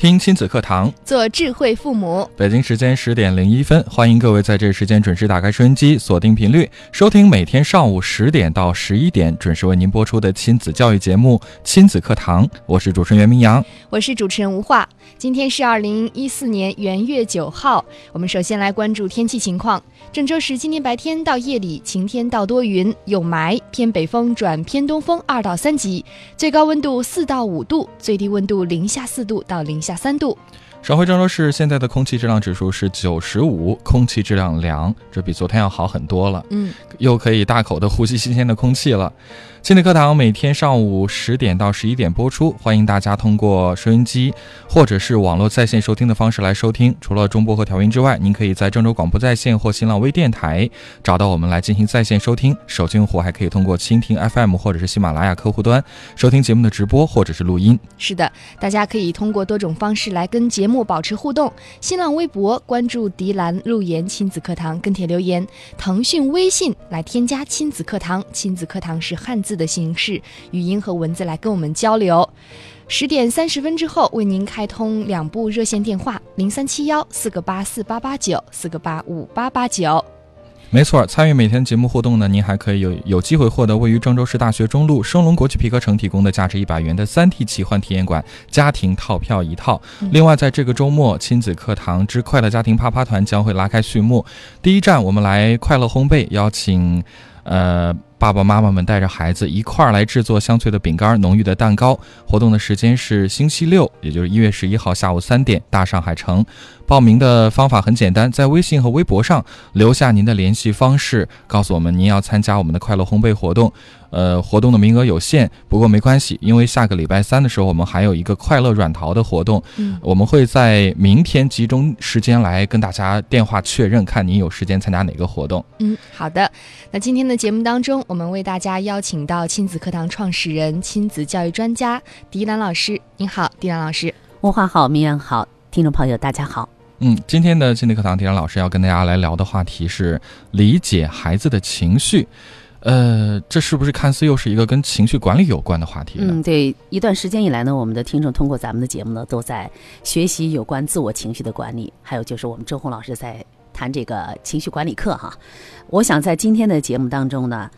听亲子课堂，做智慧父母。北京时间十点零一分，欢迎各位在这时间准时打开收音机，锁定频率，收听每天上午十点到十一点准时为您播出的亲子教育节目《亲子课堂》。我是主持人袁明阳，我是主持人吴化。今天是二零一四年元月九号，我们首先来关注天气情况。郑州市今天白天到夜里晴天到多云，有霾，偏北风转偏东风二到三级，最高温度四到五度，最低温度零下四度到零下三度。上回郑州市现在的空气质量指数是九十五，空气质量良，这比昨天要好很多了。嗯，又可以大口的呼吸新鲜的空气了。亲子课堂每天上午十点到十一点播出，欢迎大家通过收音机或者是网络在线收听的方式来收听。除了中波和调音之外，您可以在郑州广播在线或新浪微电台找到我们来进行在线收听。手机用户还可以通过蜻蜓 FM 或者是喜马拉雅客户端收听节目的直播或者是录音。是的，大家可以通过多种方式来跟节目保持互动：新浪微博关注“迪兰路言亲子课堂”跟帖留言；腾讯微信来添加“亲子课堂”，亲子课堂是汉字。字的形式，语音和文字来跟我们交流。十点三十分之后，为您开通两部热线电话：零三七幺四个八四八八九，四个八五八八九。没错，参与每天节目互动呢，您还可以有有机会获得位于郑州市大学中路升龙国际皮革城提供的价值一百元的三 T 奇幻体验馆家庭套票一套。另外，在这个周末，亲子课堂之快乐家庭啪啪团将会拉开序幕。第一站，我们来快乐烘焙，邀请，呃。爸爸妈妈们带着孩子一块儿来制作香脆的饼干、浓郁的蛋糕。活动的时间是星期六，也就是一月十一号下午三点，大上海城。报名的方法很简单，在微信和微博上留下您的联系方式，告诉我们您要参加我们的快乐烘焙活动。呃，活动的名额有限，不过没关系，因为下个礼拜三的时候，我们还有一个快乐软陶的活动。嗯，我们会在明天集中时间来跟大家电话确认，看您有时间参加哪个活动。嗯，好的。那今天的节目当中，我们为大家邀请到亲子课堂创始人、亲子教育专家狄兰老师。您好，狄兰老师。文化好，明阳好，听众朋友大家好。嗯，今天的心理课堂，田老师要跟大家来聊的话题是理解孩子的情绪。呃，这是不是看似又是一个跟情绪管理有关的话题？嗯，对。一段时间以来呢，我们的听众通过咱们的节目呢，都在学习有关自我情绪的管理，还有就是我们周红老师在谈这个情绪管理课哈。我想在今天的节目当中呢，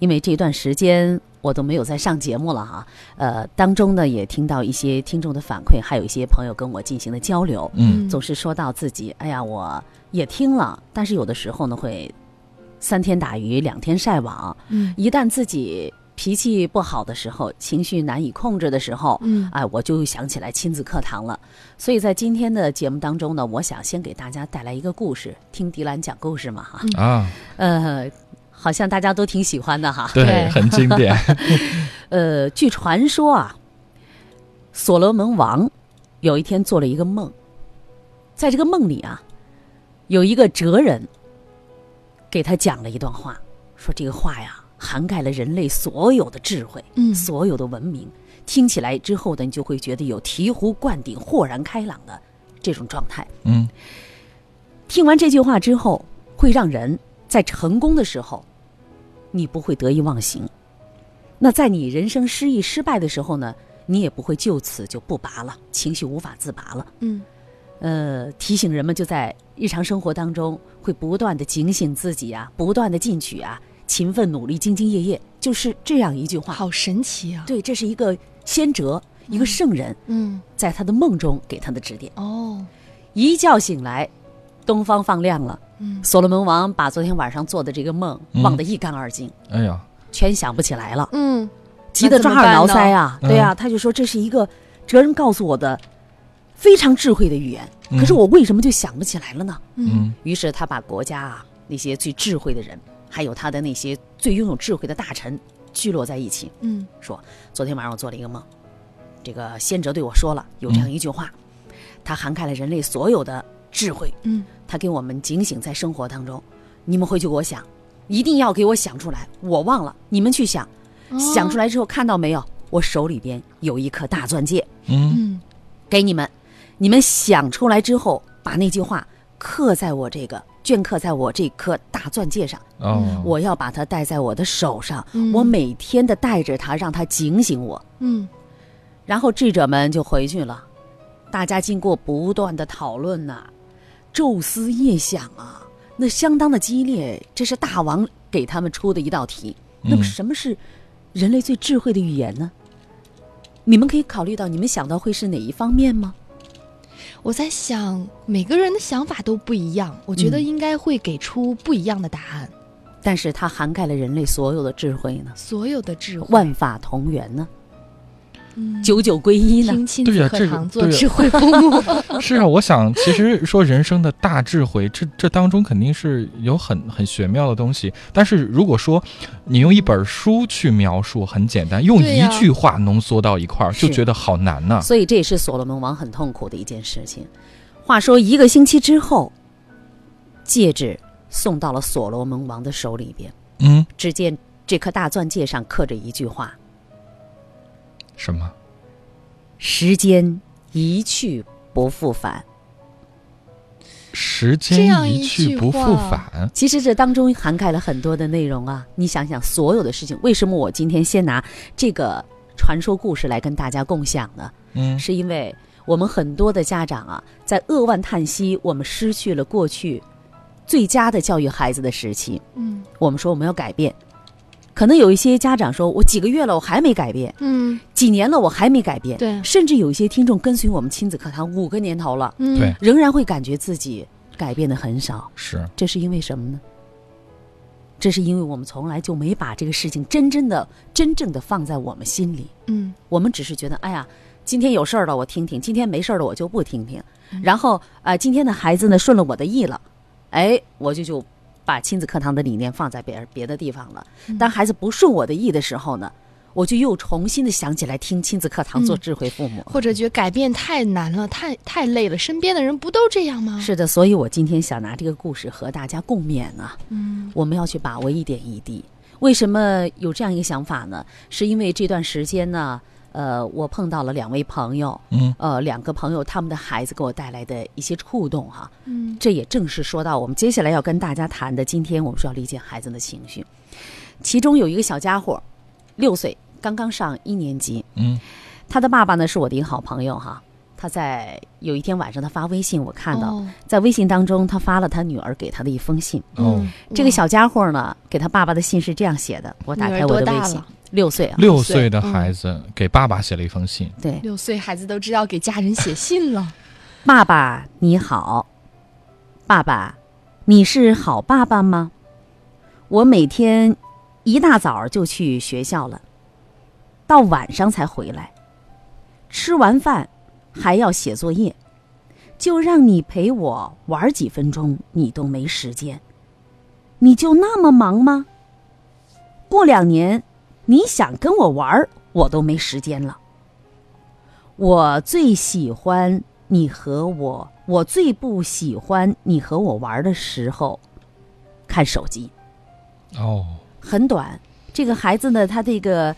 因为这段时间我都没有在上节目了哈，呃，当中呢也听到一些听众的反馈，还有一些朋友跟我进行的交流，嗯，总是说到自己，哎呀，我也听了，但是有的时候呢会。三天打鱼两天晒网，嗯，一旦自己脾气不好的时候，情绪难以控制的时候，嗯，哎，我就想起来亲子课堂了。所以在今天的节目当中呢，我想先给大家带来一个故事，听迪兰讲故事嘛，哈。啊，呃，好像大家都挺喜欢的哈，对，很经典。呃，据传说啊，所罗门王有一天做了一个梦，在这个梦里啊，有一个哲人。给他讲了一段话，说这个话呀，涵盖了人类所有的智慧，嗯，所有的文明。听起来之后呢，你就会觉得有醍醐灌顶、豁然开朗的这种状态。嗯，听完这句话之后，会让人在成功的时候，你不会得意忘形；那在你人生失意、失败的时候呢，你也不会就此就不拔了，情绪无法自拔了。嗯。呃，提醒人们就在日常生活当中会不断的警醒自己啊，不断的进取啊，勤奋努力，兢兢业业，就是这样一句话。好神奇啊！对，这是一个先哲，一个圣人，嗯，在他的梦中给他的指点。哦，一觉醒来，东方放亮了。嗯，所罗门王把昨天晚上做的这个梦忘得一干二净。哎呀，全想不起来了。嗯，急得抓耳挠腮啊！对呀，他就说这是一个哲人告诉我的。非常智慧的语言，可是我为什么就想不起来了呢？嗯，于是他把国家啊那些最智慧的人，还有他的那些最拥有智慧的大臣聚落在一起，嗯，说昨天晚上我做了一个梦，这个先哲对我说了有这样一句话，他涵盖了人类所有的智慧，嗯，他给我们警醒在生活当中，你们回去给我想，一定要给我想出来。我忘了，你们去想，想出来，之后看到没有？我手里边有一颗大钻戒，嗯嗯给你们。你们想出来之后，把那句话刻在我这个镌刻在我这颗大钻戒上。哦，我要把它戴在我的手上，嗯我每天的带着它，让它警醒我。嗯然后智者们就回去了，大家经过不断的讨论呐、昼思夜想啊，那相当的激烈。这是大王给他们出的一道题。那么嗯什么是人类最智慧的语言呢？你们可以考虑到，你们想到会是哪一方面吗？我在想，每个人的想法都不一样，我觉得嗯应该会给出不一样的答案。但是它涵盖了人类所有的智慧呢，所有的智慧，万法同源呢，嗯九九归一呢。对呀这做智慧父母。是啊，我想其实说人生的大智慧，这这当中肯定是有很很玄妙的东西。但是如果说你用一本书去描述，很简单；用一句话浓缩到一块儿，就觉得好难呐、所以这也是所罗门王很痛苦的一件事情。话说一个星期之后，戒指送到了所罗门王的手里边，嗯，只见这颗大钻戒上刻着一句话：“什么？时间一去不复返。时间一去不复返”。其实这当中涵盖了很多的内容啊！你想想，所有的事情，为什么我今天先拿这个传说故事来跟大家共享呢？嗯是因为我们很多的家长啊，在扼腕叹息，我们失去了过去最佳的教育孩子的时期。嗯我们说我们要改变，可能有一些家长说，我几个月了，我还没改变；嗯，几年了，我还没改变。对，甚至有一些听众跟随我们亲子课堂五个年头了，嗯对，仍然会感觉自己改变的很少。是，这是因为什么呢？这是因为我们从来就没把这个事情真正的、真正的放在我们心里。嗯我们只是觉得，哎呀，今天有事儿了，我听听；今天没事儿了，我就不听听。然后，呃，今天的孩子呢顺了我的意了，哎，我就就把亲子课堂的理念放在别人别的地方了。当孩子不顺我的意的时候呢，我就又重新的想起来听亲子课堂，做嗯智慧父母。或者觉得改变太难了，太太累了，身边的人不都这样吗？，是的，所以我今天想拿这个故事和大家共勉啊。嗯我们要去把握一点一滴。为什么有这样一个想法呢？是因为这段时间呢，呃，我碰到了两位朋友，嗯呃，两个朋友他们的孩子给我带来的一些触动哈。嗯这也正是说到我们接下来要跟大家谈的，今天我们说要理解孩子的情绪。其中有一个小家伙，六岁，刚刚上一年级，嗯他的爸爸呢是我的一个好朋友哈。他在有一天晚上，他发微信，我看到、哦在微信当中，他发了他女儿给他的一封信。哦，嗯这个小家伙呢，给他爸爸的信是这样写的，我打开我的微信六岁啊，六岁的嗯孩子给爸爸写了一封信，对，六岁孩子都知道给家人写信了。爸爸你好，爸爸，你是好爸爸吗？我每天一大早就去学校了，到晚上才回来，吃完饭还要写作业，就让你陪我玩几分钟，你都没时间，你就那么忙吗？过两年，你想跟我玩儿，我都没时间了。我最喜欢你和我，我最不喜欢你和我玩的时候看手机，哦，很短。这个孩子呢，他这个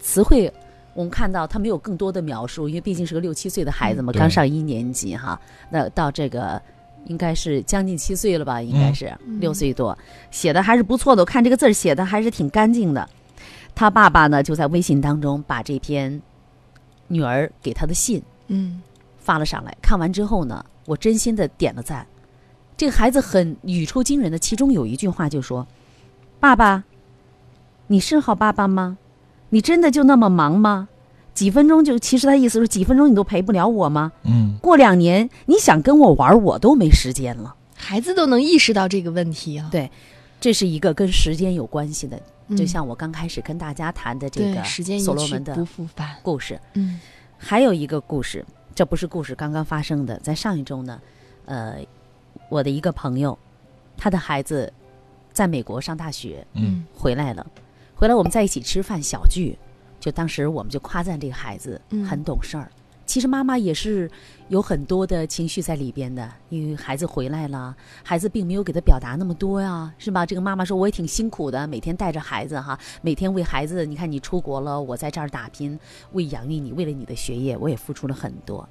词汇，我们看到他没有更多的描述，因为毕竟是个六七岁的孩子嘛，嗯刚上一年级哈。那到这个应该是将近七岁了吧，应该是、嗯六岁多，写的还是不错的。我看这个字儿写的还是挺干净的。他爸爸呢，就在微信当中把这篇女儿给他的信嗯发了上来。看完之后呢，我真心的点了赞。这个孩子很语出惊人的，其中有一句话就说：“爸爸，你是好爸爸吗？你真的就那么忙吗？几分钟就……其实他意思是几分钟你都陪不了我吗？嗯过两年你想跟我玩，我都没时间了。孩子都能意识到这个问题啊。对这是一个跟时间有关系的，嗯。就像我刚开始跟大家谈的这个时间所罗门的不复返。故事。嗯。还有一个故事，这不是故事刚刚发生的，在上一周呢，呃，我的一个朋友，他的孩子在美国上大学嗯。回来了，回来我们在一起吃饭小聚，就当时我们就夸赞这个孩子嗯。很懂事儿，其实妈妈也是有很多的情绪在里边的，因为孩子回来了，孩子并没有给他表达那么多呀，是吧？这个妈妈说我也挺辛苦的，每天带着孩子哈，每天为孩子，你看你出国了，我在这儿打拼，为养育你，为了你的学业，我也付出了很多。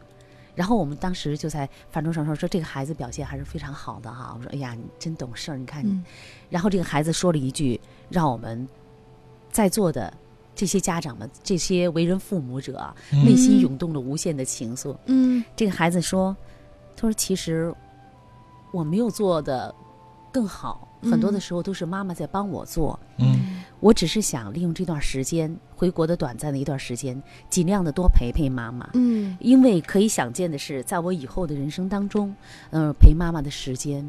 然后我们当时就在饭桌上说说这个孩子表现还是非常好的哈，我说哎呀你真懂事儿，你看你。然后这个孩子说了一句让我们在座的这些家长们、这些为人父母者啊，嗯内心涌动了无限的情愫。嗯这个孩子说：“他说其实我没有做的更好，很多的时候都是妈妈在帮我做。嗯我只是想利用这段时间，回国的短暂的一段时间，尽量的多陪陪妈妈。嗯因为可以想见的是，在我以后的人生当中，嗯、陪妈妈的时间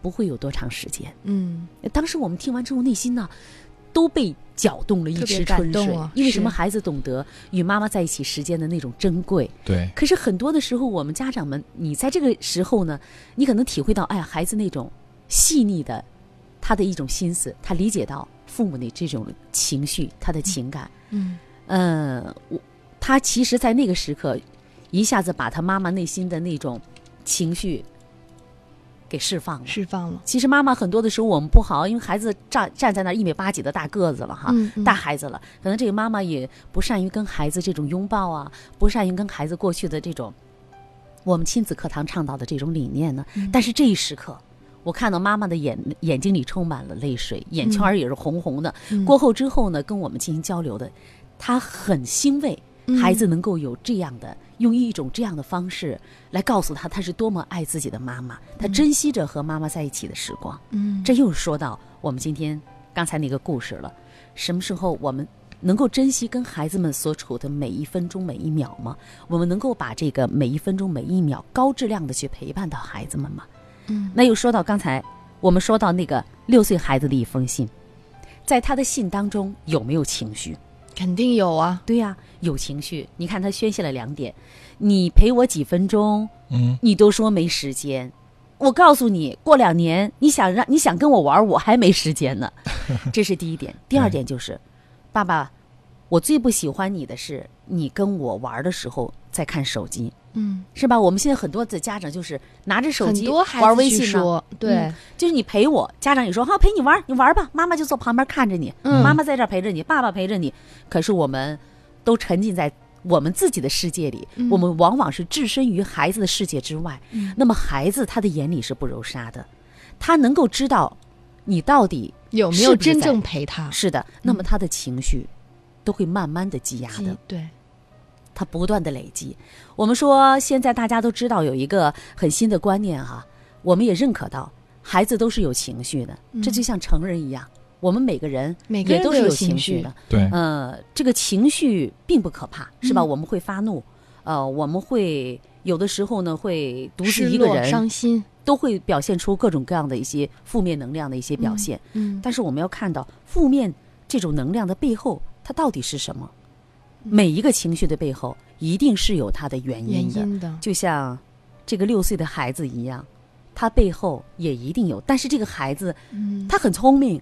不会有多长时间。嗯当时我们听完之后，内心呢都被搅动了一池春水。因为什么？孩子懂得与妈妈在一起时间的那种珍贵。对，可是很多的时候，我们家长们，你在这个时候呢，你可能体会到，哎呀，孩子那种细腻的，他的一种心思，他理解到父母的这种情绪，他的情感。嗯呃，我他其实，在那个时刻，一下子把他妈妈内心的那种情绪给释放了。释放了。其实妈妈很多的时候我们不好，因为孩子站站在那儿一米八几的大个子了哈，嗯嗯大孩子了，可能这个妈妈也不善于跟孩子这种拥抱啊，不善于跟孩子过去的这种我们亲子课堂倡导的这种理念呢。嗯但是这一时刻，我看到妈妈的眼眼睛里充满了泪水，眼圈儿也是红红的。嗯过后之后呢，跟我们进行交流的，她很欣慰。嗯孩子能够有这样的，用一种这样的方式来告诉他，他是多么爱自己的妈妈，他珍惜着和妈妈在一起的时光。嗯这又说到我们今天刚才那个故事了。什么时候我们能够珍惜跟孩子们所处的每一分钟每一秒吗？我们能够把这个每一分钟每一秒高质量的去陪伴到孩子们吗？嗯那又说到刚才我们说到那个六岁孩子的一封信，在他的信当中有没有情绪？肯定有啊。对呀、有情绪。你看他宣泄了两点：你陪我几分钟，嗯你都说没时间。我告诉你，过两年你想让你想跟我玩，我还没时间呢。这是第一点。第二点就是，爸爸，我最不喜欢你的是你跟我玩的时候在看手机，嗯，是吧？我们现在很多的家长就是拿着手机玩微信对嗯，就是你陪我，家长也说好陪你玩，你玩吧，妈妈就坐旁边看着你，嗯妈妈在这陪着你，爸爸陪着你。可是我们都沉浸在我们自己的世界里，嗯我们往往是置身于孩子的世界之外。嗯那么孩子他的眼里是不揉沙的，他能够知道你到底有没有真正陪他？是的，那么他的情绪都会慢慢的积压的。对，它不断的累积。我们说现在大家都知道有一个很新的观念哈，我们也认可到孩子都是有情绪的，这就像成人一样，我们每个人嗯每个人都有也都是有情绪的。对，呃，这个情绪并不可怕，是吧？嗯我们会发怒，呃，我们会有的时候呢会独自一个人、伤，心，都会表现出各种各样的一些负面能量的一些表现。嗯，但是我们要看到负面这种能量的背后，它到底是什么？每一个情绪的背后，一定是有它的原原因的。因的，就像这个六岁的孩子一样，他背后也一定有。但是这个孩子嗯，他很聪明，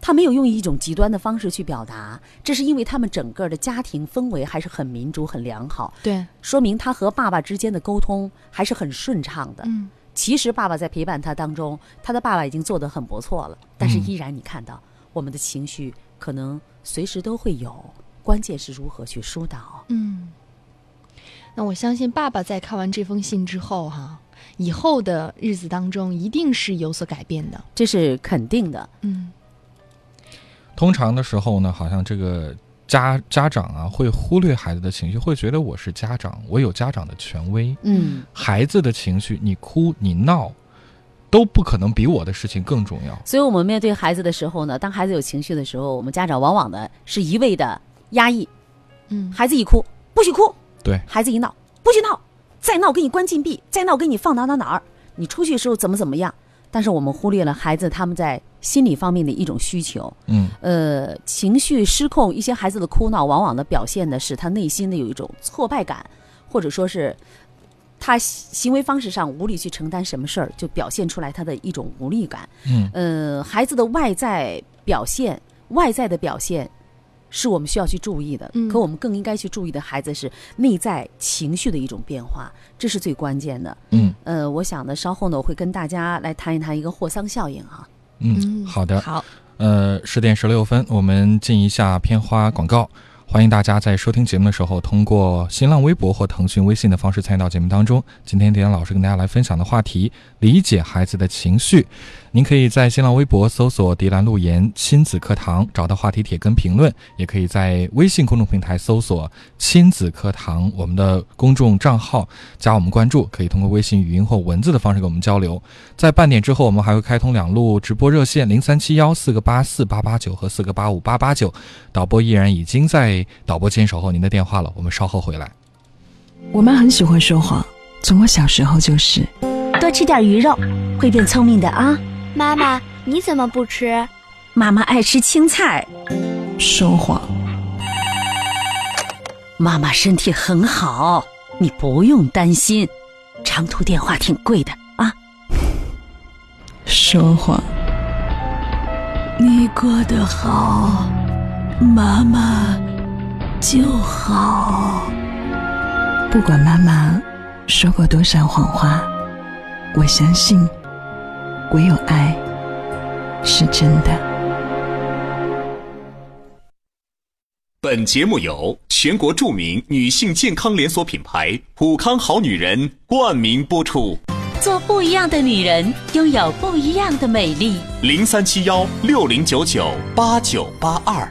他没有用一种极端的方式去表达，这是因为他们整个的家庭氛围还是很民主、很良好，对，说明他和爸爸之间的沟通还是很顺畅的。嗯，其实爸爸在陪伴他当中，他的爸爸已经做得很不错了，但是嗯依然你看到我们的情绪可能随时都会有，关键是如何去疏导。嗯，那我相信爸爸在看完这封信之后，哈，以后的日子当中一定是有所改变的。这是肯定的。嗯通常的时候呢，好像这个家家长啊会忽略孩子的情绪，会觉得我是家长，我有家长的权威。嗯，孩子的情绪，你哭你闹，都不可能比我的事情更重要。所以我们面对孩子的时候呢，当孩子有情绪的时候，我们家长往往呢是一味的压抑，嗯，孩子一哭不许哭，对孩子一闹不许闹，再闹给你关禁闭，再闹给你放哪哪哪儿，你出去的时候怎么怎么样。但是我们忽略了孩子他们在心理方面的一种需求，嗯呃，情绪失控，一些孩子的哭闹，往往的表现的是他内心的有一种挫败感，或者说是他行为方式上无力去承担什么事儿，就表现出来他的一种无力感。嗯呃，孩子的外在表现，外在的表现，是我们需要去注意的。嗯可我们更应该去注意的孩子是内在情绪的一种变化，这是最关键的。嗯呃，我想呢，稍后呢，我会跟大家来谈一谈一个霍桑效应啊。嗯，好的。好，呃，十点十六分，我们进一下片花广告。欢迎大家在收听节目的时候，通过新浪微博或腾讯微信的方式参与到节目当中。今天迪安老师跟大家来分享的话题：理解孩子的情绪。您可以在新浪微博搜索“迪兰路言亲子课堂”，找到话题帖跟评论；也可以在微信公众平台搜索“亲子课堂”我们的公众账号，加我们关注，可以通过微信语音或文字的方式跟我们交流。在半点之后，我们还会开通两路直播热线：零三七幺四个八四八八九和四个八五八八九。导播依然已经在导播间守候您的电话了，我们稍后回来。我妈很喜欢说谎，从我小时候就是。多吃点鱼肉，会变聪明的啊！妈妈，你怎么不吃？妈妈爱吃青菜，说谎，妈妈身体很好，你不用担心。长途电话挺贵的啊！说谎，你过得好，妈妈就好。不管妈妈说过多少谎话，我相信，唯有爱是真的。本节目由全国著名女性健康连锁品牌普康好女人冠名播出。做不一样的女人，拥有不一样的美丽。零三七幺六零九九八九八二，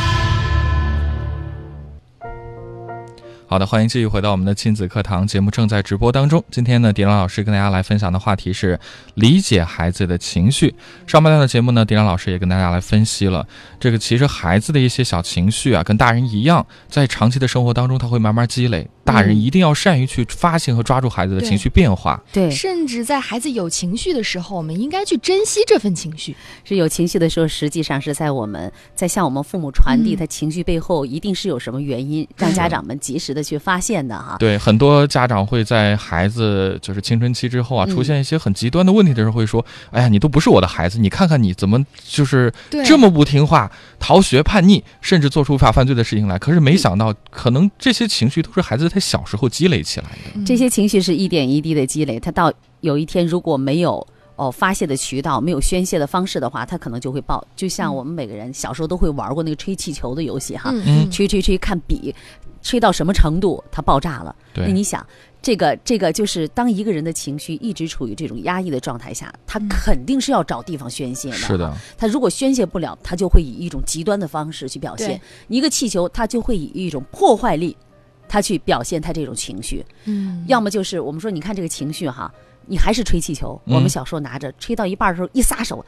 好的，欢迎继续回到我们的亲子课堂节目，正在直播当中。今天呢，迪兰老师跟大家来分享的话题是理解孩子的情绪。上半段的节目呢，迪兰老师也跟大家来分析了这个，其实孩子的一些小情绪啊，跟大人一样，在长期的生活当中，他会慢慢积累。大人一定要善于去发现和抓住孩子的情绪变化。对，甚至在孩子有情绪的时候，我们应该去珍惜这份情绪。是有情绪的时候，实际上是在我们在向我们父母传递嗯他情绪背后一定是有什么原因，让家长们及时的去发现的哈。对，很多家长会在孩子就是青春期之后啊，嗯出现一些很极端的问题的时候，会说：“哎呀，你都不是我的孩子，你看看你怎么就是这么不听话、逃学、叛逆，甚至做出违法犯罪的事情来。”可是没想到，可能这些情绪都是孩子他小时候积累起来的。这些情绪是一点一滴的积累，他到有一天如果没有哦发泄的渠道，没有宣泄的方式的话，他可能就会爆。就像我们每个人小时候都会玩过那个吹气球的游戏哈，嗯嗯吹吹吹看笔，吹到什么程度它爆炸了。对那你想，这个这个就是当一个人的情绪一直处于这种压抑的状态下，他肯定是要找地方宣泄的。是的，他如果宣泄不了，他就会以一种极端的方式去表现。一个气球，他就会以一种破坏力，他去表现他这种情绪。嗯，要么就是我们说，你看这个情绪哈，你还是吹气球。嗯我们小时候拿着吹到一半的时候，一撒手，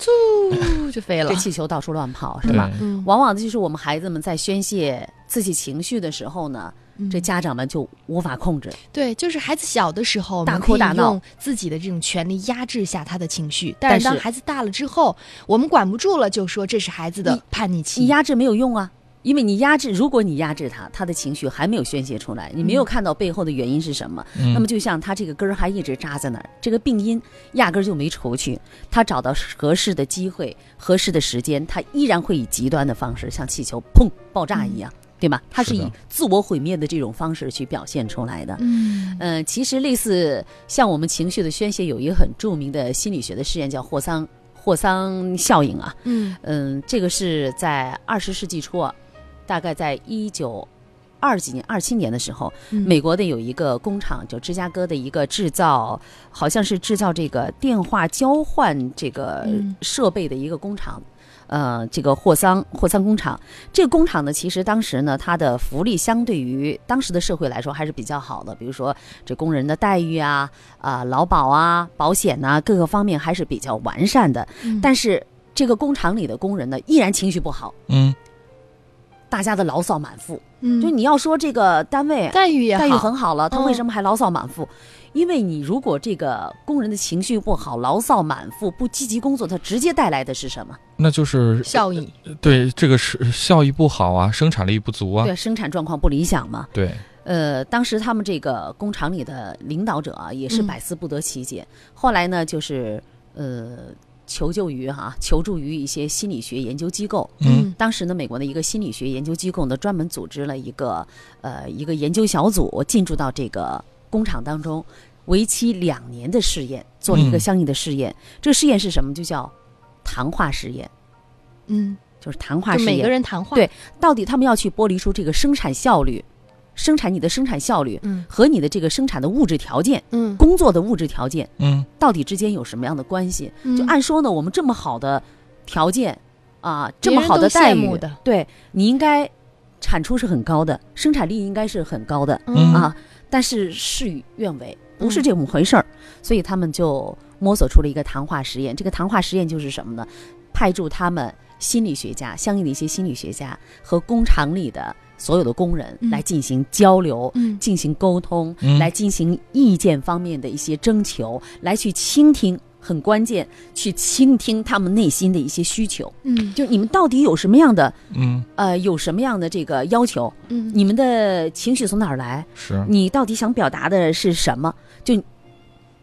啾就飞了这。气球到处乱跑，是吧？嗯，往往的就是我们孩子们在宣泄自己情绪的时候呢，嗯这家长们就无法控制。对，就是孩子小的时候，大哭大闹用自己的这种权利压制下他的情绪。但但是当孩子大了之后，我们管不住了，就说这是孩子的叛逆期。你压制没有用啊，因为你压制，如果你压制他，他的情绪还没有宣泄出来，你没有看到背后的原因是什么。嗯那么就像他这个根儿还一直扎在那儿，这个病因压根儿就没除去。他找到合适的机会、合适的时间，他依然会以极端的方式，像气球砰爆炸一样，对吧？他是以自我毁灭的这种方式去表现出来的。嗯嗯，其实类似像我们情绪的宣泄，有一个很著名的心理学的实验叫霍桑霍桑效应啊。嗯嗯，这个是在二十世纪初啊，大概在一九二几年、二七年的时候，嗯。美国的有一个工厂，就芝加哥的一个制造，好像是制造这个电话交换这个嗯。设备的一个工厂。呃，这个霍桑霍桑工厂，这个工厂呢，其实当时呢，它的福利相对于当时的社会来说还是比较好的，比如说这工人的待遇啊、啊、劳保啊、保险呐、各个方面还是比较完善的。嗯。但是这个工厂里的工人呢，依然情绪不好，嗯大家的牢骚满腹。嗯，就你要说这个单位待遇也，待遇很好了，他嗯为什么还牢骚满腹？因为你如果这个工人的情绪不好，牢骚满腹，不积极工作，它直接带来的是什么？那就是效益。对这个是效益不好啊，生产力不足啊。对，生产状况不理想嘛。对，呃，当时他们这个工厂里的领导者啊，也是嗯百思不得其解。后来呢，就是呃，求救于哈、求助于一些心理学研究机构。嗯当时呢，美国的一个心理学研究机构呢，专门组织了一个呃一个研究小组，进驻到这个工厂当中，为期两年的试验，做了一个嗯相应的试验。这个试验是什么？就叫谈话实验，嗯，就是谈话就每。个人谈话。对到底他们要去剥离出这个生产效率，生产你的生产效率嗯。和你的这个生产的物质条件、嗯，工作的物质条件嗯。到底之间有什么样的关系？嗯。就按说呢，我们这么好的条件啊，这么好的待遇的，对你应该产出是很高的，生产力应该是很高的、嗯。啊，但是事与愿违，不是嗯这么回事儿，所以他们就摸索出了一个谈话实验。这个谈话实验就是什么呢？派驻他们心理学家，相应的一些心理学家和工厂里的所有的工人嗯来进行交流。嗯进行沟通，嗯来进行意见方面的一些征求，来去倾听，很关键，去倾听他们内心的一些需求。嗯就你们到底有什么样的嗯，呃，有什么样的这个要求？嗯你们的情绪从哪儿来？是，你到底想表达的是什么？就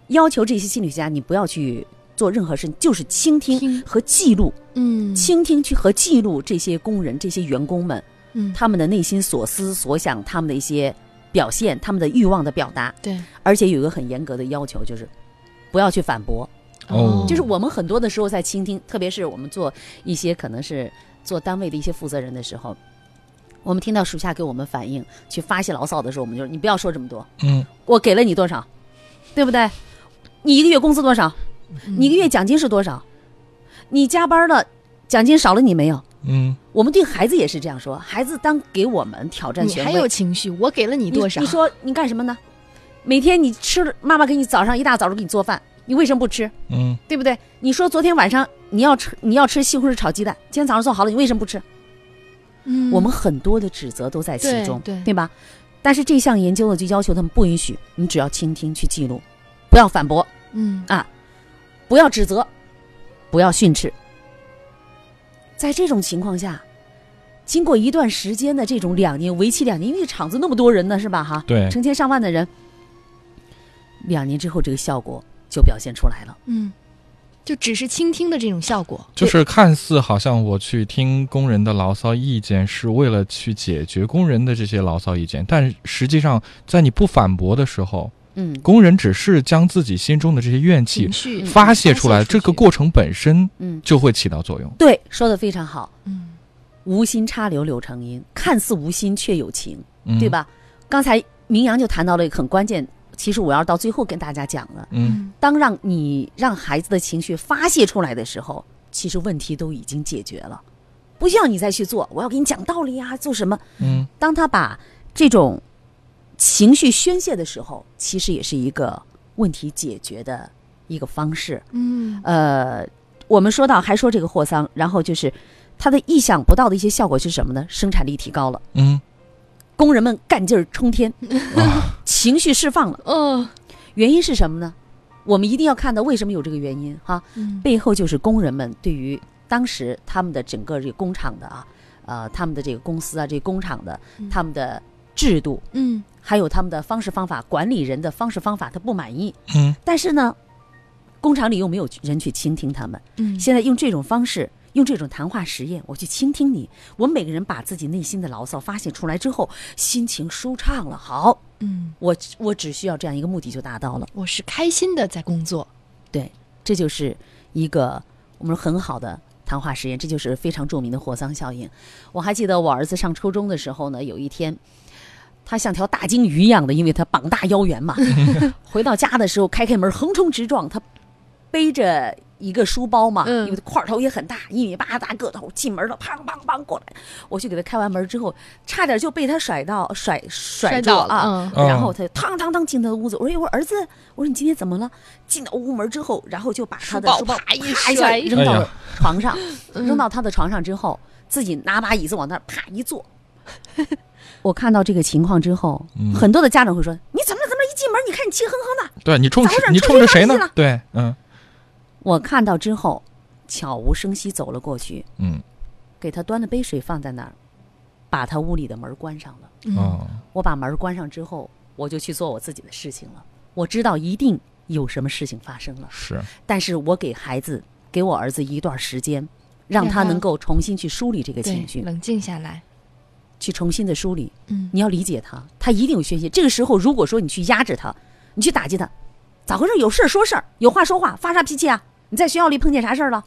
要求这些心理学家，你不要去做任何事，就是倾听听和记录，嗯倾听去和记录这些工人、这些员工们嗯他们的内心所思所想，他们的一些表现，他们的欲望的表达。对而且有一个很严格的要求，就是不要去反驳。哦就是我们很多的时候在倾听，特别是我们做一些可能是做单位的一些负责人的时候，我们听到属下给我们反映去发泄牢骚的时候，我们就是你不要说这么多，嗯我给了你多少，对不对？你一个月工资多少？嗯你一个月奖金是多少？你加班了，奖金少了你没有？嗯我们对孩子也是这样说，孩子当给我们挑战你还，有情绪，我给了你多少？你说你干什么呢？每天你吃了，妈妈给你早上一大早就给你做饭，你为什么不吃？嗯对不对？你说昨天晚上你要吃你要吃西红柿炒鸡蛋，今天早上做好了，你为什么不吃？嗯我们很多的指责都在其对中，对吧？但是这项研究呢，就要求他们不允许，你只要倾听去记录，不要反驳，嗯啊不要指责，不要训斥。在这种情况下，经过一段时间的这种两年，为期两年，因为厂子那么多人呢，是吧？哈，对成千上万的人，两年之后，这个效果就表现出来了。嗯，就只是倾听的这种效果。就是看似好像我去听工人的牢骚意见是为了去解决工人的这些牢骚意见，但实际上在你不反驳的时候，嗯，工人只是将自己心中的这些怨气发泄出来，这个过程本身嗯，就会起到作用。对，说的非常好。嗯无心插柳柳成荫，看似无心却有情，嗯、对？吧？刚才明阳就谈到了一个很关键，其实我要到最后跟大家讲了。嗯当让你让孩子的情绪发泄出来的时候，其实问题都已经解决了，不需要你再去做。我要给你讲道理呀、做什么？嗯当他把这种情绪宣泄的时候，其实也是一个问题解决的一个方式。嗯。呃，我们说到还说这个霍桑，然后就是他的意想不到的一些效果是什么呢？生产力提高了，嗯。工人们干劲儿冲天，啊。情绪释放了。哦。原因是什么呢？我们一定要看到为什么有这个原因哈，嗯。背后就是工人们对于当时他们的整个这个工厂的啊，呃，他们的这个公司啊，这个工厂的嗯。他们的制度，嗯还有他们的方式方法，管理人的方式方法，他不满意。嗯但是呢，工厂里又没有人去倾听他们。嗯现在用这种方式，用这种谈话实验，我去倾听你。我们每个人把自己内心的牢骚发泄出来之后，心情舒畅了。好，嗯，我我只需要这样一个目的就达到了。我是开心的在工作。对，这就是一个我们很好的谈话实验，这就是非常著名的霍桑效应。我还记得我儿子上初中的时候呢，有一天。他像条大鲸鱼一样的，因为他膀大腰圆嘛。回到家的时候，开开门，横冲直撞。他背着一个书包嘛，嗯因为他块头也很大，一米八大个头，进门了，砰砰砰过来。我去给他开完门之后，差点就被他甩到甩甩摔住啊！倒了然后他就嘡嘡嘡进他的屋子，我说：“哎我儿子，我说你今天怎么了？”进到屋门之后，然后就把他的书书包包啪一啪一下摔扔到床上，嗯扔到他的床上之后，自己拿把椅子往那儿啪一坐，我看到这个情况之后，嗯很多的家长会说：“你怎么怎么一进门，你看你气哼哼的。对你冲早上你冲着谁呢？对，嗯”我看到之后，悄无声息走了过去，嗯给他端了杯水放在那儿，把他屋里的门关上了。嗯哦，我把门关上之后，我就去做我自己的事情了。我知道一定有什么事情发生了，是，但是我给孩子，给我儿子一段时间，让让他他能够重新去梳理这个情绪，冷静下来。去重新的梳理。嗯你要理解他，他一定有宣泄。这个时候，如果说你去压制他，你去打击他，咋回事？有事儿说事儿，有话说话，发啥脾气啊？你在学校里碰见啥事儿了？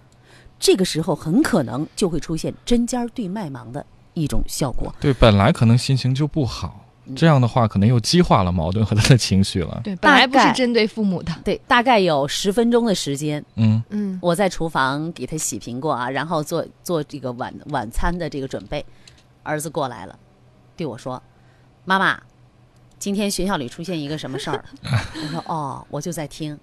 这个时候很可能就会出现针尖儿对麦芒的一种效果。对，本来可能心情就不好，嗯这样的话可能又激化了矛盾和他的情绪了。对，本来不是针对父母的。对，大概有十分钟的时间，嗯嗯我在厨房给他洗苹果啊，然后做做这个晚晚餐的这个准备。儿子过来了，对我说：“妈妈，今天学校里出现一个什么事儿？” 我说：“哦，我就在听。”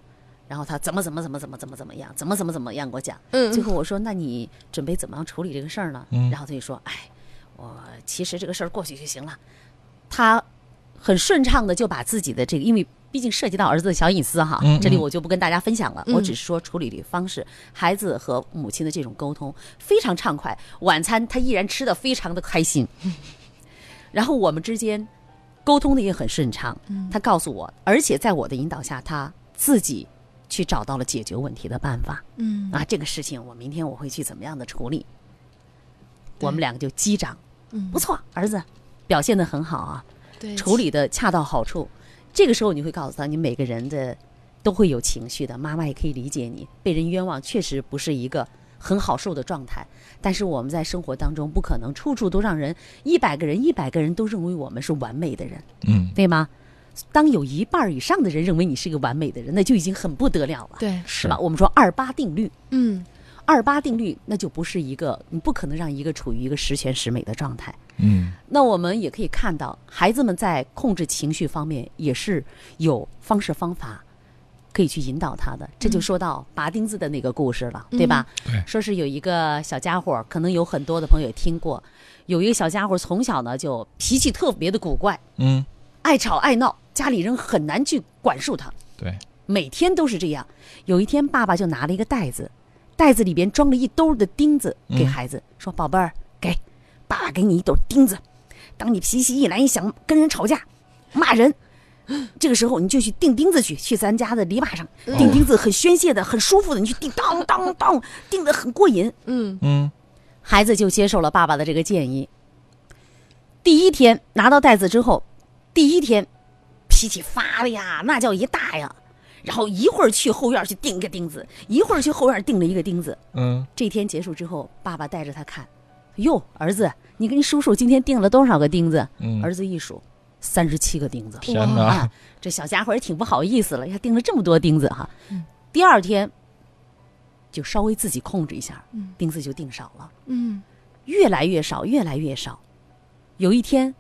然后他怎么怎么怎么怎么怎么怎么样，怎么怎么怎么样给我讲。嗯。最后我说：“那你准备怎么样处理这个事儿呢？”嗯。然后他就说：“哎，我其实这个事儿过去就行了。”他很顺畅的就把自己的这个，因为毕竟涉及到儿子的小隐私哈，嗯这里嗯我就不跟大家分享了，嗯。我只是说处理的方式，孩子和母亲的这种沟通非常畅快，晚餐他依然吃的非常的开心，然后我们之间沟通的也很顺畅，他告诉我，而且在我的引导下，他自己去找到了解决问题的办法。嗯啊，这个事情我明天我会去怎么样的处理。我们两个就击掌，嗯不错，儿子表现的很好啊，对处理的恰到好处。这个时候你会告诉他，你每个人的都会有情绪的，妈妈也可以理解你。被人冤枉确实不是一个很好受的状态，但是我们在生活当中不可能处处都让人一百个人一百个人都认为我们是完美的人，嗯，对吗？当有一半儿以上的人认为你是一个完美的人，那就已经很不得了了，对，是吧？我们说二八定律，嗯二八定律那就不是一个，你不可能让一个处于一个十全十美的状态。嗯那我们也可以看到，孩子们在控制情绪方面也是有方式方法可以去引导他的。这就说到拔钉子的那个故事了，对吧？对说是有一个小家伙，可能有很多的朋友也听过，有一个小家伙从小呢就脾气特别的古怪，嗯，爱吵爱闹，家里人很难去管束他。对，每天都是这样。有一天，爸爸就拿了一个袋子，袋子里边装了一兜的钉子，给嗯孩子、说：“宝贝儿，给爸爸给你一兜钉子。当你脾气一来，一想跟人吵架、骂人，这个时候你就去钉钉子去，去咱家的篱笆上钉钉子，很宣泄的，很舒服的，你去钉，当当当，钉的很过瘾。嗯嗯孩子就接受了爸爸的这个建议。第一天拿到袋子之后，第一天脾气发的呀，那叫一大呀。然后一会儿去后院去钉一个钉子，一会儿去后院钉了一个钉子。嗯，这天结束之后，爸爸带着他看，哟，儿子，你跟你数数今天钉了多少个钉子？嗯儿子一数，三十七个钉子。天哪啊，这小家伙也挺不好意思了，呀，钉了这么多钉子哈。第二天就稍微自己控制一下，钉子就钉少了。嗯越来越少，越来越少。有一天，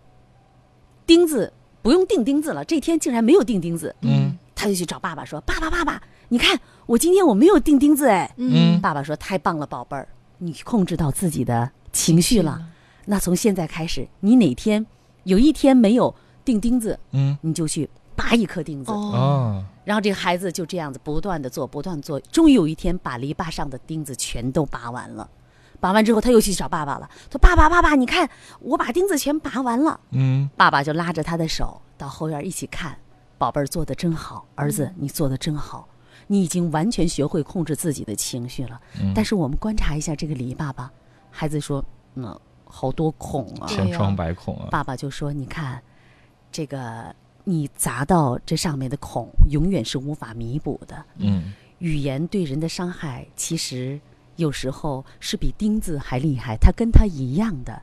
钉子不用钉钉子了，这天竟然没有钉钉子，嗯他就去找爸爸说：“爸爸，爸爸，你看我今天我没有钉钉子哎。嗯爸爸说：“太棒了，宝贝儿，你控制到自己的情绪了。那从现在开始，你哪天有一天没有钉钉子，嗯你就去拔一颗钉子。哦哦，然后这个孩子就这样子不断的做，不断地做，终于有一天把篱笆上的钉子全都拔完了。拔完之后，他又去找爸爸了，说：“爸爸，爸爸，你看我把钉子全拔完了。嗯”爸爸就拉着他的手到后院一起看，宝贝儿做的真好，儿子你做的真好，你已经完全学会控制自己的情绪了。嗯但是我们观察一下这个篱笆吧，孩子说：“嗯，好多孔啊。”千疮百孔啊，爸爸就说：“你看，这个你砸到这上面的孔，永远是无法弥补的。嗯语言对人的伤害，其实有时候是比钉子还厉害，它跟它一样的。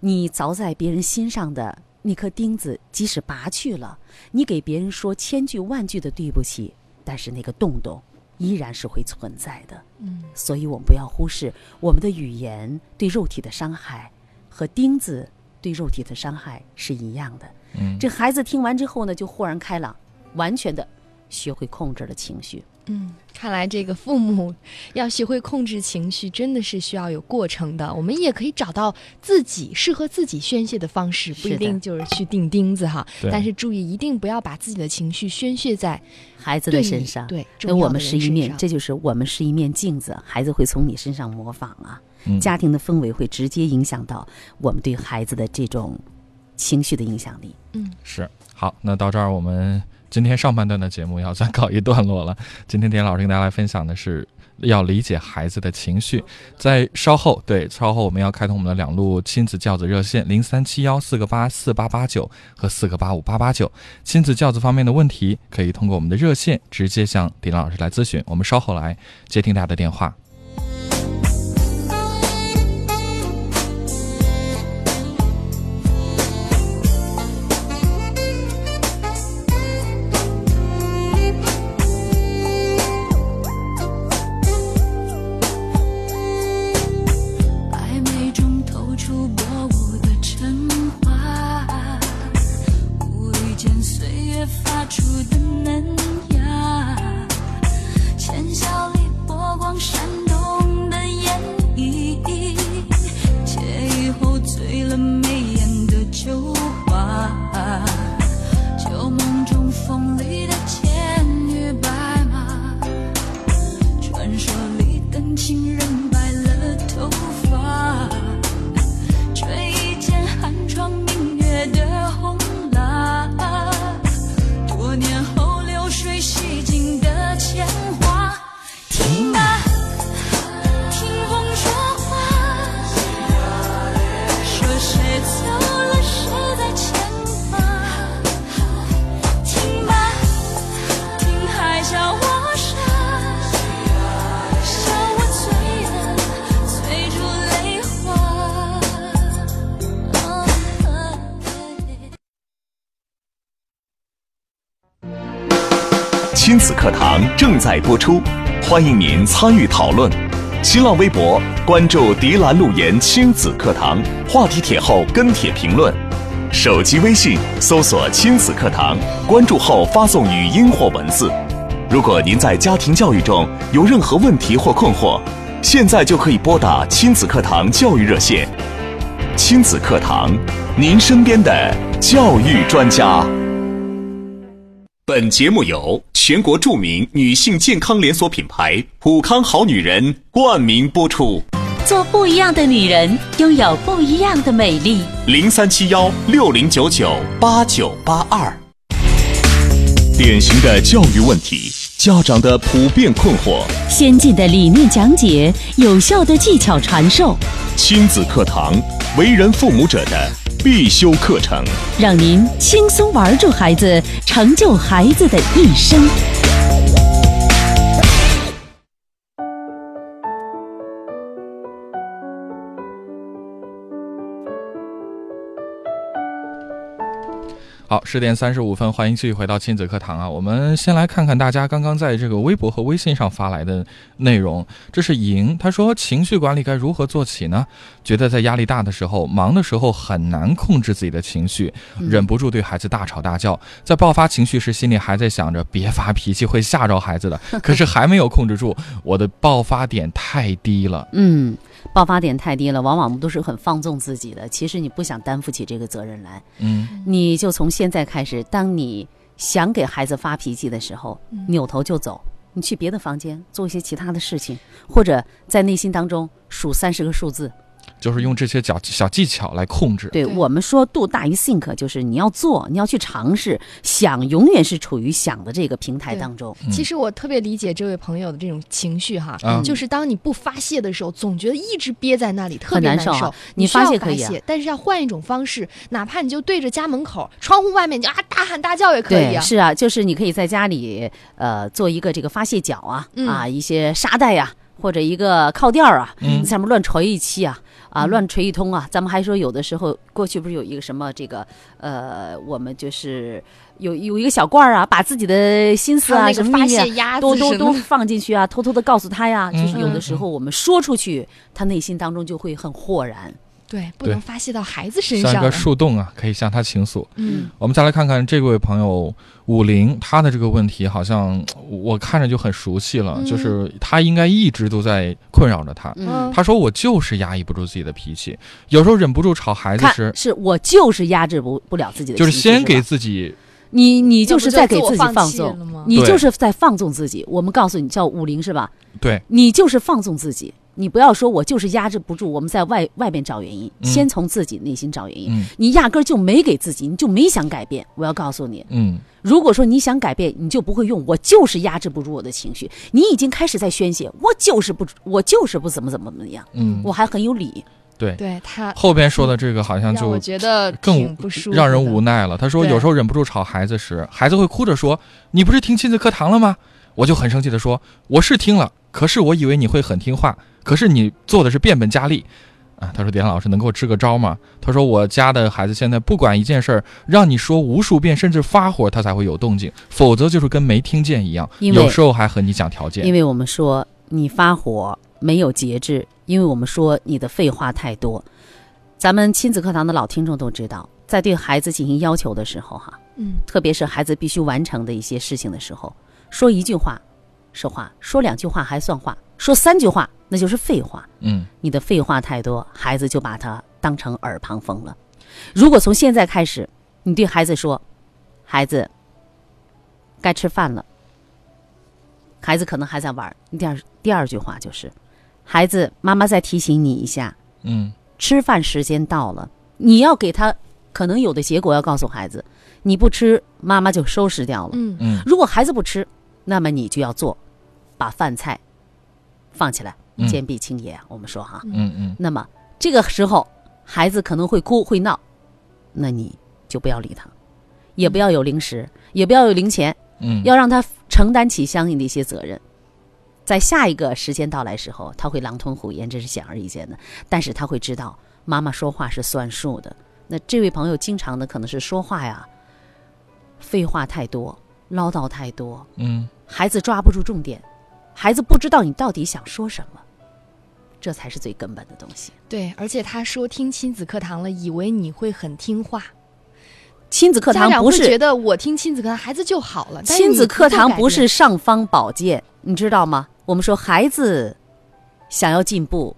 你凿在别人心上的那颗钉子，即使拔去了，你给别人说千句万句的对不起，但是那个洞洞依然是会存在的。嗯所以我们不要忽视我们的语言对肉体的伤害，和钉子对肉体的伤害是一样的。嗯，这孩子听完之后呢，就豁然开朗，完全的学会控制了情绪。嗯，看来这个父母要学会控制情绪，真的是需要有过程的。我们也可以找到自己适合自己宣泄的方式，不一定就是去钉钉子哈。但是注意，一定不要把自己的情绪宣泄在孩子的身上，对，跟我们是一面，这就是我们是一面镜子，孩子会从你身上模仿啊。嗯家庭的氛围会直接影响到我们对孩子的这种情绪的影响力。嗯是好，那到这儿我们今天上半段的节目要暂告一段落了。今天田老师跟大家来分享的是要理解孩子的情绪，在稍后对稍后我们要开通我们的两路亲子教子热线零三七幺四个八四八八九和四个八五八八九，亲子教子方面的问题可以通过我们的热线直接向迪兰老师来咨询。我们稍后来接听大家的电话。播出，欢迎您参与讨论。新浪微博关注“迪兰路言亲子课堂”，话题帖后跟帖评论。手机微信搜索“亲子课堂”，关注后发送语音或文字。如果您在家庭教育中有任何问题或困惑，现在就可以拨打亲子课堂教育热线。亲子课堂，您身边的教育专家。本节目由全国著名女性健康连锁品牌普康好女人冠名播出。做不一样的女人，拥有不一样的美丽。零三七幺六零九九八九八二。典型的教育问题，家长的普遍困惑，先进的理念讲解，有效的技巧传授，亲子课堂，为人父母者的必修课程。让您轻松玩住孩子，成就孩子的一生。好，十点三十五分，欢迎继续回到亲子课堂啊。我们先来看看大家刚刚在这个微博和微信上发来的内容。这是莹，他说情绪管理该如何做起呢？觉得在压力大的时候、忙的时候很难控制自己的情绪，忍不住对孩子大吵大叫，在爆发情绪时心里还在想着别发脾气会吓着孩子的，可是还没有控制住，我的爆发点太低了。嗯，爆发点太低了，往往我们都是很放纵自己的。其实你不想担负起这个责任来，嗯，你就从现在开始，当你想给孩子发脾气的时候，扭头就走，你去别的房间做一些其他的事情，或者在内心当中数三十个数字。就是用这些小小技巧来控制。对对我们说，do 大于 think，就是你要做，你要去尝试，想永远是处于想的这个平台当中。其实我特别理解这位朋友的这种情绪哈，啊就是当你不发泄的时候，总觉得一直憋在那里，特别很难受啊。你发泄可以啊泄但是要换一种方式，哪怕你就对着家门口、窗户外面，你就啊大喊大叫也可以对，啊。是啊，就是你可以在家里呃做一个这个发泄角啊、嗯啊一些沙袋呀、或者一个靠垫儿啊，嗯上面乱捶一气啊啊嗯乱锤一通啊。咱们还说有的时候过去不是有一个什么这个呃，我们就是有有一个小罐儿啊，把自己的心思啊什么秘密啊泄鸭子都都都放进去啊，偷偷的告诉他呀。就是有的嗯时候我们说出去，他内心当中就会很豁然。对，不能发泄到孩子身上像一个。树洞啊，可以向他倾诉。嗯我们再来看看这位朋友武林，他的这个问题好像我看着就很熟悉了，嗯就是他应该一直都在困扰着他。嗯，他说：“我就是压抑不住自己的脾气，有时候忍不住吵孩子看时，是我就是压制不不了自己的就是先给自己你你就是在给自己放放纵你就是在放纵自己。我们告诉你叫武林是吧？对，你就是放纵自己，你不要说我就是压制不住，我们在外外边找原因，嗯先从自己内心找原因。嗯你压根儿就没给自己，你就没想改变。我要告诉你，嗯如果说你想改变，你就不会用“我就是压制不住我的情绪”，你已经开始在宣泄，我就是不，我就是不怎么怎么怎么样，嗯，我还很有理。对。对他后边说的这个好像就让我觉得更不舒服，让人无。奈了。他说有时候忍不住吵孩子时，孩子会哭着说：“你不是听亲子课堂了吗？”我就很生气的说：“我是听了，可是我以为你会很听话，可是你做的是变本加厉。”啊，他说：“点老师能给我支个招吗？”他说：“我家的孩子现在不管一件事儿，让你说无数遍，甚至发火，他才会有动静，否则就是跟没听见一样。有时候还和你讲条件。因为我们说你发火没有节制，因为我们说你的废话太多。咱们亲子课堂的老听众都知道，在对孩子进行要求的时候，哈，嗯，特别是孩子必须完成的一些事情的时候，说一句话是话，说两句话还算话，说三句话那就是废话。嗯你的废话太多，孩子就把它当成耳旁风了。如果从现在开始，你对孩子说：“孩子，该吃饭了。”孩子可能还在玩。你第二第二句话就是：“孩子，妈妈再提醒你一下，嗯吃饭时间到了。”你要给他可能有的结果要告诉孩子，你不吃，妈妈就收拾掉了。嗯嗯如果孩子不吃，那么你就要做，把饭菜放起来，嗯坚壁清野啊。我们说哈，嗯嗯那么这个时候孩子可能会哭会闹，那你就不要理他，也不要有零食，也不要有零钱，嗯，要让他承担起相应的一些责任。在下一个时间到来时候，他会狼吞虎咽，这是显而易见的。但是他会知道妈妈说话是算数的。那这位朋友经常的可能是说话呀，废话太多，唠叨太多，嗯孩子抓不住重点，孩子不知道你到底想说什么，这才是最根本的东西。对，而且他说听亲子课堂了，以为你会很听话。亲子课家长堂不是会觉得我听亲子课堂孩子就好了，亲子课堂不是尚方宝剑，你知道吗？我们说孩子想要进步，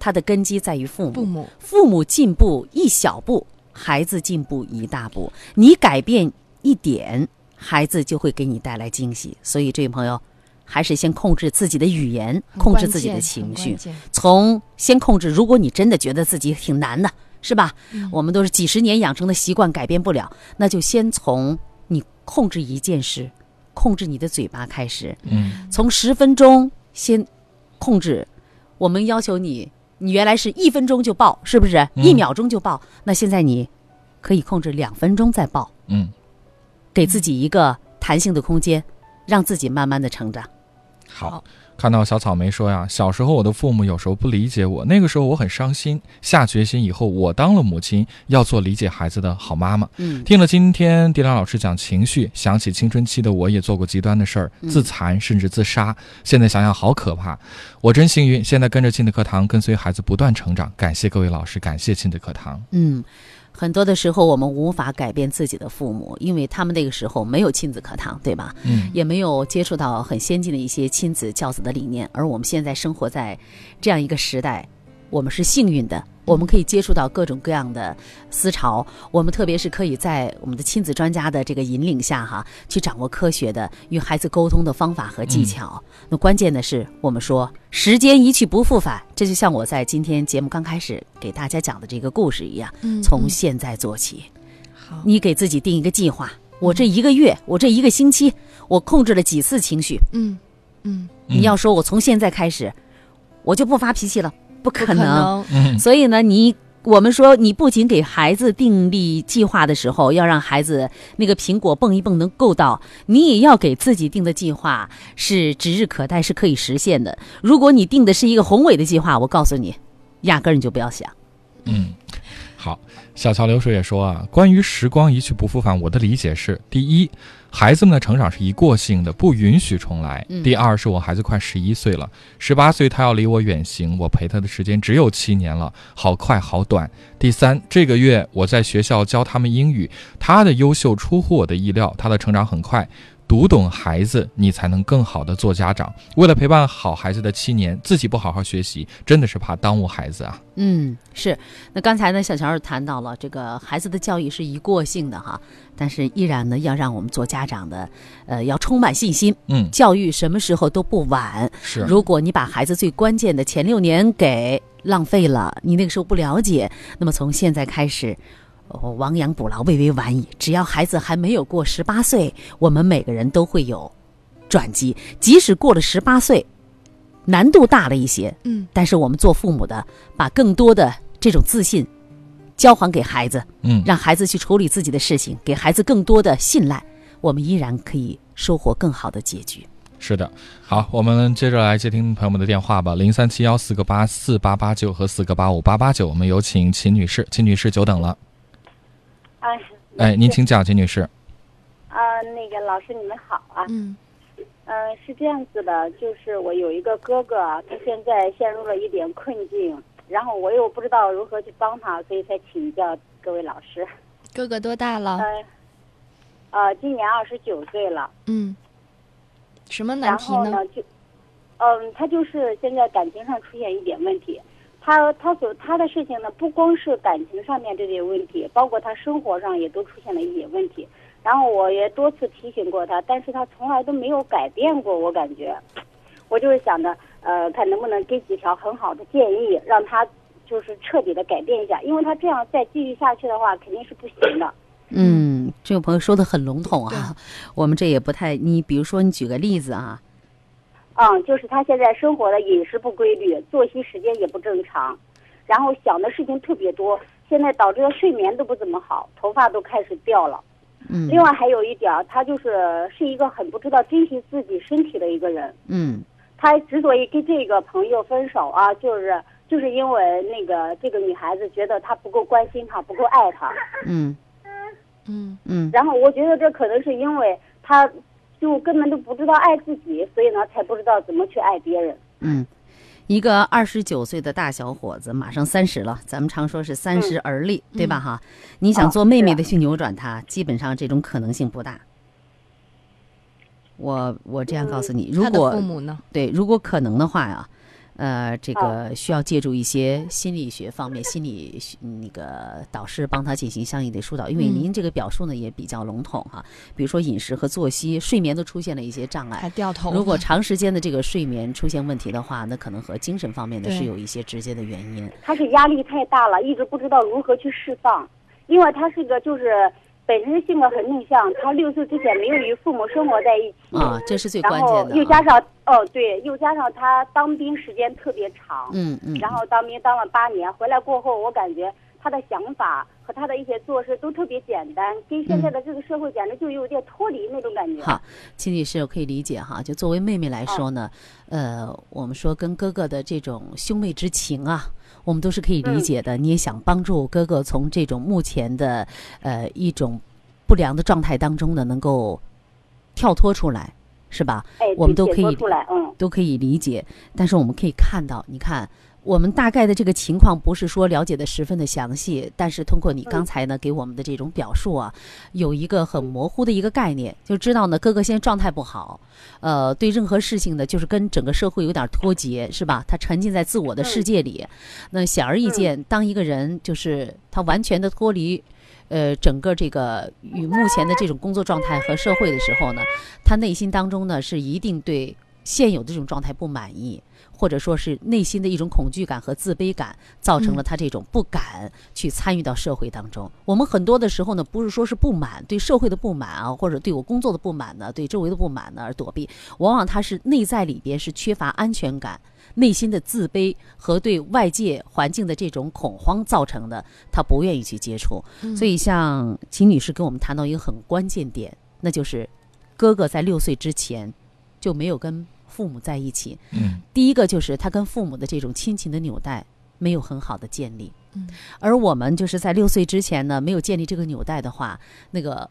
他的根基在于父母。父母父母进步一小步，孩子进步一大步。你改变一点，孩子就会给你带来惊喜。所以，这位朋友，还是先控制自己的语言，控制自己的情绪。从先控制，如果你真的觉得自己挺难的，是吧？嗯我们都是几十年养成的习惯，改变不了，那就先从你控制一件事，控制你的嘴巴开始。嗯从十分钟先控制，我们要求你，你原来是一分钟就报，是不是？嗯一秒钟就报，那现在你可以控制两分钟再报，嗯，给自己一个弹性的空间，让自己慢慢的成长。好。看到小草莓说呀，小时候我的父母有时候不理解我，那个时候我很伤心，下决心以后我当了母亲，要做理解孩子的好妈妈。嗯，听了今天迪兰老师讲情绪，想起青春期的我也做过极端的事儿，嗯自残甚至自杀。现在想想好可怕。我真幸运，现在跟着亲子课堂，跟随孩子不断成长。感谢各位老师，感谢亲子课堂。嗯，很多的时候我们无法改变自己的父母，因为他们那个时候没有亲子课堂，对吧？嗯也没有接触到很先进的一些亲子教子的理念，而我们现在生活在这样一个时代，我们是幸运的，我们可以接触到各种各样的思潮，我们特别是可以在我们的亲子专家的这个引领下，哈，去掌握科学的与孩子沟通的方法和技巧。那关键的是，我们说时间一去不复返，这就像我在今天节目刚开始给大家讲的这个故事一样，从现在做起。好，你给自己定一个计划，我这一个月，我这一个星期，我控制了几次情绪。嗯嗯，你要说我从现在开始，我就不发脾气了，不不可可能。所以呢，你我们说，你不仅给孩子订立计划的时候，要让孩子那个苹果蹦一蹦能够到，你也要给自己定的计划是指日可待，是可以实现的。如果你定的是一个宏伟的计划，我告诉你，压根儿你就不要想。嗯，好，小桥流水也说啊，关于时光一去不复返，我的理解是：第一，孩子们的成长是一过性的，不允许重来；嗯。第二，是我孩子快十一岁了，十八岁他要离我远行，我陪他的时间只有七年了，好快好短；第三，这个月我在学校教他们英语，他的优秀出乎我的意料，他的成长很快。读懂孩子，你才能更好的做家长。为了陪伴好孩子的七年，自己不好好学习，真的是怕耽误孩子啊。嗯，是。那刚才呢，小乔又谈到了这个孩子的教育是一过性的哈，但是依然呢，要让我们做家长的，呃，要充满信心。嗯，教育什么时候都不晚。是。如果你把孩子最关键的前六年给浪费了，你那个时候不了解，那么从现在开始。哦，亡羊补牢，未为晚矣。只要孩子还没有过十八岁，我们每个人都会有转机。即使过了十八岁，难度大了一些，嗯，但是我们做父母的，把更多的这种自信交还给孩子，嗯，让孩子去处理自己的事情，给孩子更多的信赖，我们依然可以收获更好的结局。是的，好，我们接着来接听朋友们的电话吧，零三七幺四个八四八八九和四个八五八八九，我们有请秦女士，秦女士久等了。哎，哎，您请讲，秦女士。啊、那个老师你们好啊。嗯。呃，是这样子的，就是我有一个哥哥，他现在陷入了一点困境，然后我又不知道如何去帮他，所以才请教各位老师。哥哥多大了？呃，呃，今年二十九岁了。嗯。什么难题呢？后呢，就，嗯，他就是现在感情上出现一点问题。他他所他的事情呢，不光是感情上面这些问题，包括他生活上也都出现了一些问题。然后我也多次提醒过他，但是他从来都没有改变过。我感觉，我就是想着，呃，看能不能给几条很好的建议，让他就是彻底的改变一下。因为他这样再继续下去的话，肯定是不行的。嗯，这位朋友说的很笼统啊，我们这也不太。你比如说，你举个例子啊。嗯，就是他现在生活的饮食不规律，作息时间也不正常，然后想的事情特别多，现在导致他睡眠都不怎么好，头发都开始掉了。嗯。另外还有一点儿，他就是是一个很不知道珍惜自己身体的一个人。嗯。他之所以跟这个朋友分手啊，就是就是因为那个这个女孩子觉得他不够关心他，不够爱他。嗯。嗯嗯。然后我觉得这可能是因为他。就根本都不知道爱自己，所以呢，才不知道怎么去爱别人。嗯，一个二十九岁的大小伙子，马上三十了，咱们常说是三十而立，嗯、对吧？哈，你想做妹妹的去扭转他，基本上这种可能性不大。我我这样告诉你，如果父母呢？对，如果可能的话呀、啊。呃，这个需要借助一些心理学方面心理那个导师帮他进行相应的疏导，因为您这个表述呢也比较笼统哈。比如说饮食和作息、睡眠都出现了一些障碍，还掉头。如果长时间的这个睡眠出现问题的话，那可能和精神方面的是有一些直接的原因。他是压力太大了，一直不知道如何去释放，因为他是个就是。本身性格很内向，他六岁之前没有与父母生活在一起啊，这是最关键的。又加上哦，对，又加上他当兵时间特别长，嗯嗯，然后当兵当了八年，回来过后，我感觉他的想法和他的一些做事都特别简单，跟现在的这个社会简直就有点脱离那种感觉。好，秦女士，我可以理解哈，就作为妹妹来说呢，嗯、呃，我们说跟哥哥的这种兄妹之情啊。我们都是可以理解的，嗯、你也想帮助哥哥从这种目前的呃一种不良的状态当中呢，能够跳脱出来，是吧？哎，我们都可以，嗯，都可以理解。但是我们可以看到，你看，我们大概的这个情况不是说了解的十分的详细，但是通过你刚才呢给我们的这种表述啊，有一个很模糊的一个概念，就知道呢哥哥现在状态不好，呃，对任何事情呢就是跟整个社会有点脱节，是吧？他沉浸在自我的世界里。那显而易见，当一个人就是他完全的脱离。呃，整个这个与目前的这种工作状态和社会的时候呢，他内心当中呢是一定对现有的这种状态不满意，或者说是内心的一种恐惧感和自卑感，造成了他这种不敢去参与到社会当中。嗯、我们很多的时候呢，不是说是不满对社会的不满啊，或者对我工作的不满呢，对周围的不满呢而躲避，往往他是内在里边是缺乏安全感。内心的自卑和对外界环境的这种恐慌造成的，他不愿意去接触。嗯、所以，像秦女士跟我们谈到一个很关键点，那就是哥哥在六岁之前就没有跟父母在一起。嗯，第一个就是他跟父母的这种亲情的纽带没有很好的建立。嗯而我们就是在六岁之前呢，没有建立这个纽带的话，那个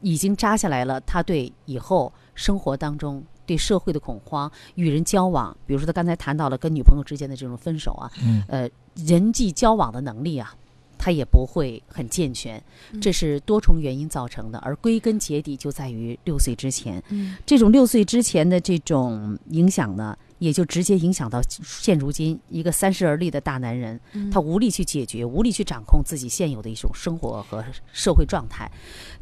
已经扎下来了，他对以后生活当中。对社会的恐慌，与人交往，比如说他刚才谈到了跟女朋友之间的这种分手啊，嗯呃，人际交往的能力啊，他也不会很健全，这是多重原因造成的，而归根结底就在于六岁之前。嗯这种六岁之前的这种影响呢，也就直接影响到现如今一个三十而立的大男人，嗯他无力去解决，无力去掌控自己现有的一种生活和社会状态、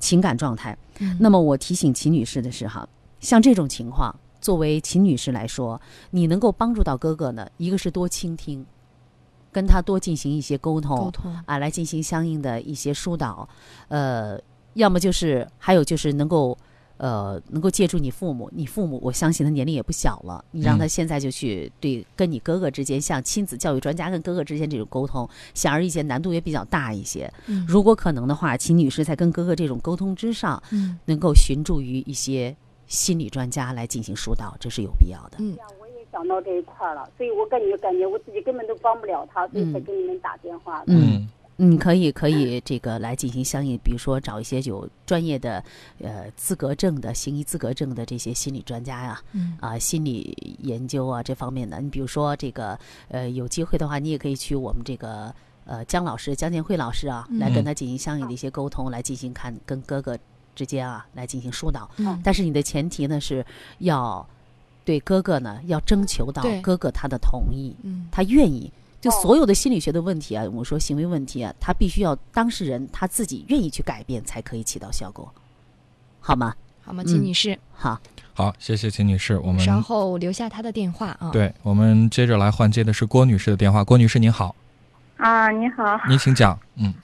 情感状态。嗯那么我提醒秦女士的是哈，像这种情况，作为秦女士来说，你能够帮助到哥哥呢，一个是多倾听，跟他多进行一些沟通，沟通啊，来进行相应的一些疏导，呃，要么就是还有就是能够。呃，能够借助你父母，你父母我相信他年龄也不小了，你让他嗯现在就去对跟你哥哥之间，像亲子教育专家跟哥哥之间这种沟通，显而易见难度也比较大一些。嗯如果可能的话，秦女士在跟哥哥这种沟通之上，嗯能够寻助于一些心理专家来进行疏导，这是有必要的。嗯想到这一块儿了，所以我感觉感觉我自己根本都帮不了他，所以才嗯给你们打电话的。嗯嗯，可以可以，这个来进行相应，比如说找一些有专业的呃资格证的、行医资格证的这些心理专家呀、嗯啊、心理研究啊这方面的。你比如说这个呃，有机会的话，你也可以去我们这个呃姜老师姜建慧老师啊，来跟嗯他进行相应的一些沟通，来进行看跟哥哥之间啊来进行疏导。嗯但是你的前提呢是要对哥哥呢要征求到哥哥他的同意，嗯他愿意。就哦所有的心理学的问题啊，我们说行为问题啊，他必须要当事人他自己愿意去改变，才可以起到效果，好吗？好吗，秦嗯女士？好，好，谢谢秦女士，我们稍后留下她的电话啊。，对，我们接着来换接的是郭女士的电话。郭女士您好，啊，你好。您请讲。嗯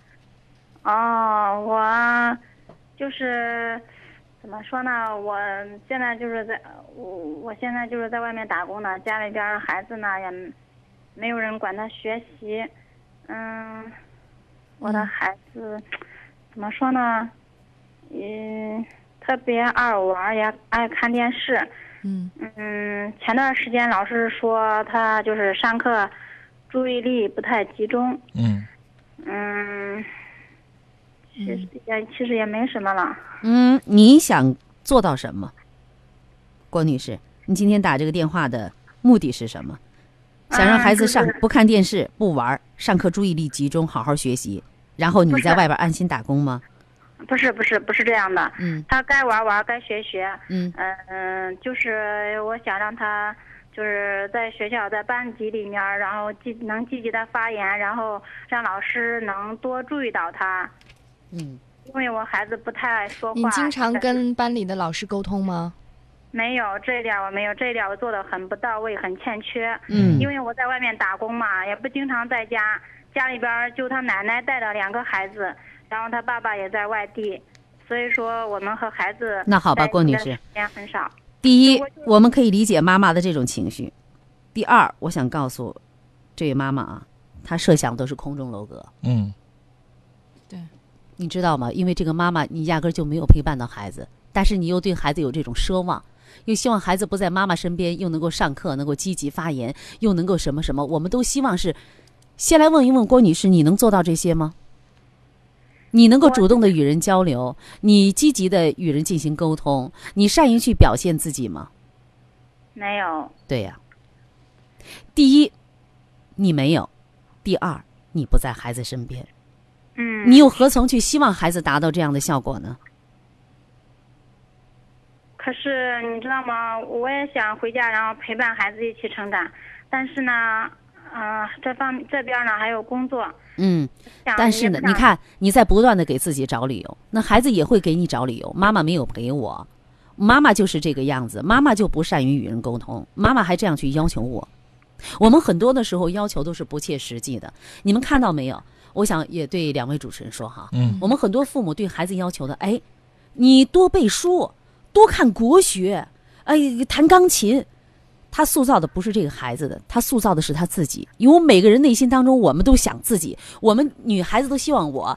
哦，我就是怎么说呢？我现在就是在我我现在就是在外面打工呢，家里边孩子呢也没有人管他学习。嗯，我的嗯孩子怎么说呢？嗯，特别爱玩，也爱看电视。嗯嗯，前段时间老师说他就是上课注意力不太集中。嗯嗯，其实也其实也没什么了。嗯，你想做到什么？郭女士，你今天打这个电话的目的是什么？想让嗯孩子上就是不看电视、不玩儿，上课注意力集中，好好学习，然后你在外边安心打工吗？不是不是不是这样的，嗯他该玩玩，该学学。嗯嗯嗯，就是我想让他就是在学校在班级里面，然后积能积极的发言，然后让老师能多注意到他。嗯因为我孩子不太爱说话。你经常跟班里的老师沟通吗？没有这一点我没有，这一点我做的很不到位，很欠缺。嗯因为我在外面打工嘛，也不经常在家，家里边就他奶奶带着两个孩子，然后他爸爸也在外地，所以说我们和孩子那好吧郭女士时间很少。第一，我们可以理解妈妈的这种情绪；第二，我想告诉这位妈妈啊，她设想都是空中楼阁，嗯你知道吗？因为这个妈妈，你压根儿就没有陪伴到孩子，但是你又对孩子有这种奢望，又希望孩子不在妈妈身边，又能够上课，能够积极发言，又能够什么什么，我们都希望是。先来问一问郭女士，你能做到这些吗？你能够主动的与人交流，你积极的与人进行沟通，你善于去表现自己吗？没有，对呀、第一，你没有；第二，你不在孩子身边，嗯，你又何曾去希望孩子达到这样的效果呢？可是你知道吗？我也想回家，然后陪伴孩子一起成长，但是呢，嗯、这方这边呢还有工作，嗯，但是呢，你看你在不断的给自己找理由，那孩子也会给你找理由。妈妈没有陪我，妈妈就是这个样子，妈妈就不善于与人沟通，妈妈还这样去要求我。我们很多的时候要求都是不切实际的，你们看到没有？我想也对两位主持人说哈，嗯我们很多父母对孩子要求的，哎，你多背书，多看国学，哎，弹钢琴。他塑造的不是这个孩子的，他塑造的是他自己。因为每个人内心当中，我们都想自己，我们女孩子都希望我，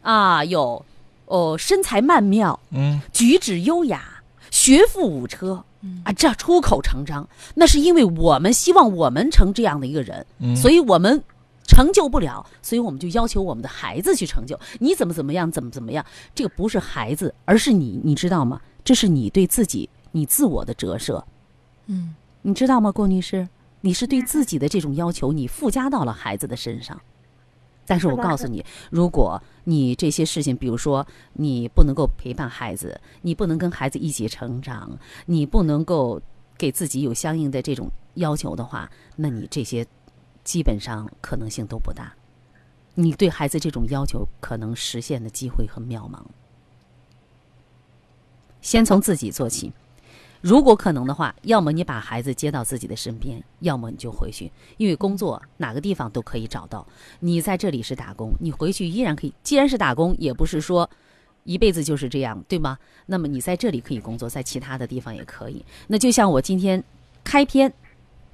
啊，有哦身材曼妙，嗯举止优雅，学富五车，啊，这出口成章。那是因为我们希望我们成这样的一个人，嗯，所以我们成就不了，所以我们就要求我们的孩子去成就。你怎么怎么样，怎么怎么样，这个不是孩子，而是你，你知道吗？这是你对自己、你自我的折射。嗯，你知道吗，郭女士？你是对自己的这种要求，你附加到了孩子的身上。但是我告诉你，如果你这些事情，比如说你不能够陪伴孩子，你不能跟孩子一起成长，你不能够给自己有相应的这种要求的话，那你这些基本上可能性都不大。你对孩子这种要求，可能实现的机会很渺茫。先从自己做起。如果可能的话，要么你把孩子接到自己的身边，要么你就回去，因为工作哪个地方都可以找到。你在这里是打工，你回去依然可以。既然是打工，也不是说一辈子就是这样，对吗？那么你在这里可以工作，在其他的地方也可以。那就像我今天开篇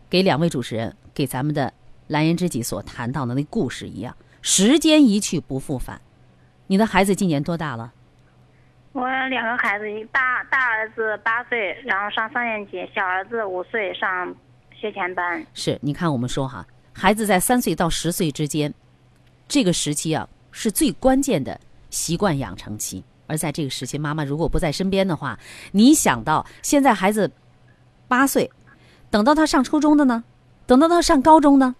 给两位主持人、给咱们的蓝颜知己所谈到的那故事一样，时间一去不复返。你的孩子今年多大了？我两个孩子，大大儿子八岁，然后上三年级；小儿子五岁，上学前班。是，你看我们说哈，孩子在三岁到十岁之间，这个时期啊是最关键的习惯养成期。而在这个时期，妈妈如果不在身边的话，你想到现在孩子八岁，等到他上初中的呢，等到他上高中呢，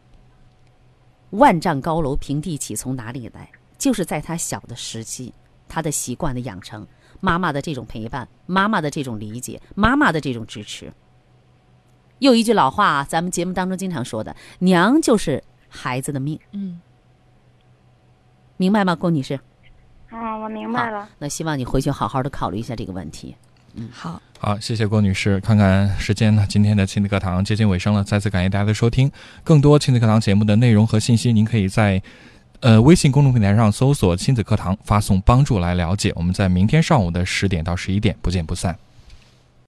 万丈高楼平地起，从哪里来？就是在他小的时期，他的习惯的养成。妈妈的这种陪伴，妈妈的这种理解，妈妈的这种支持。又一句老话啊，咱们节目当中经常说的，“娘就是孩子的命”。嗯，明白吗，郭女士？哦，我明白了。那希望你回去好好的考虑一下这个问题。嗯，好，好，谢谢郭女士。看看时间呢，今天的亲子课堂接近尾声了，再次感谢大家的收听。更多亲子课堂节目的内容和信息，您可以在。呃，微信公众平台上搜索“亲子课堂”，发送“帮助”来了解。我们在明天上午的十点到十一点不见不散。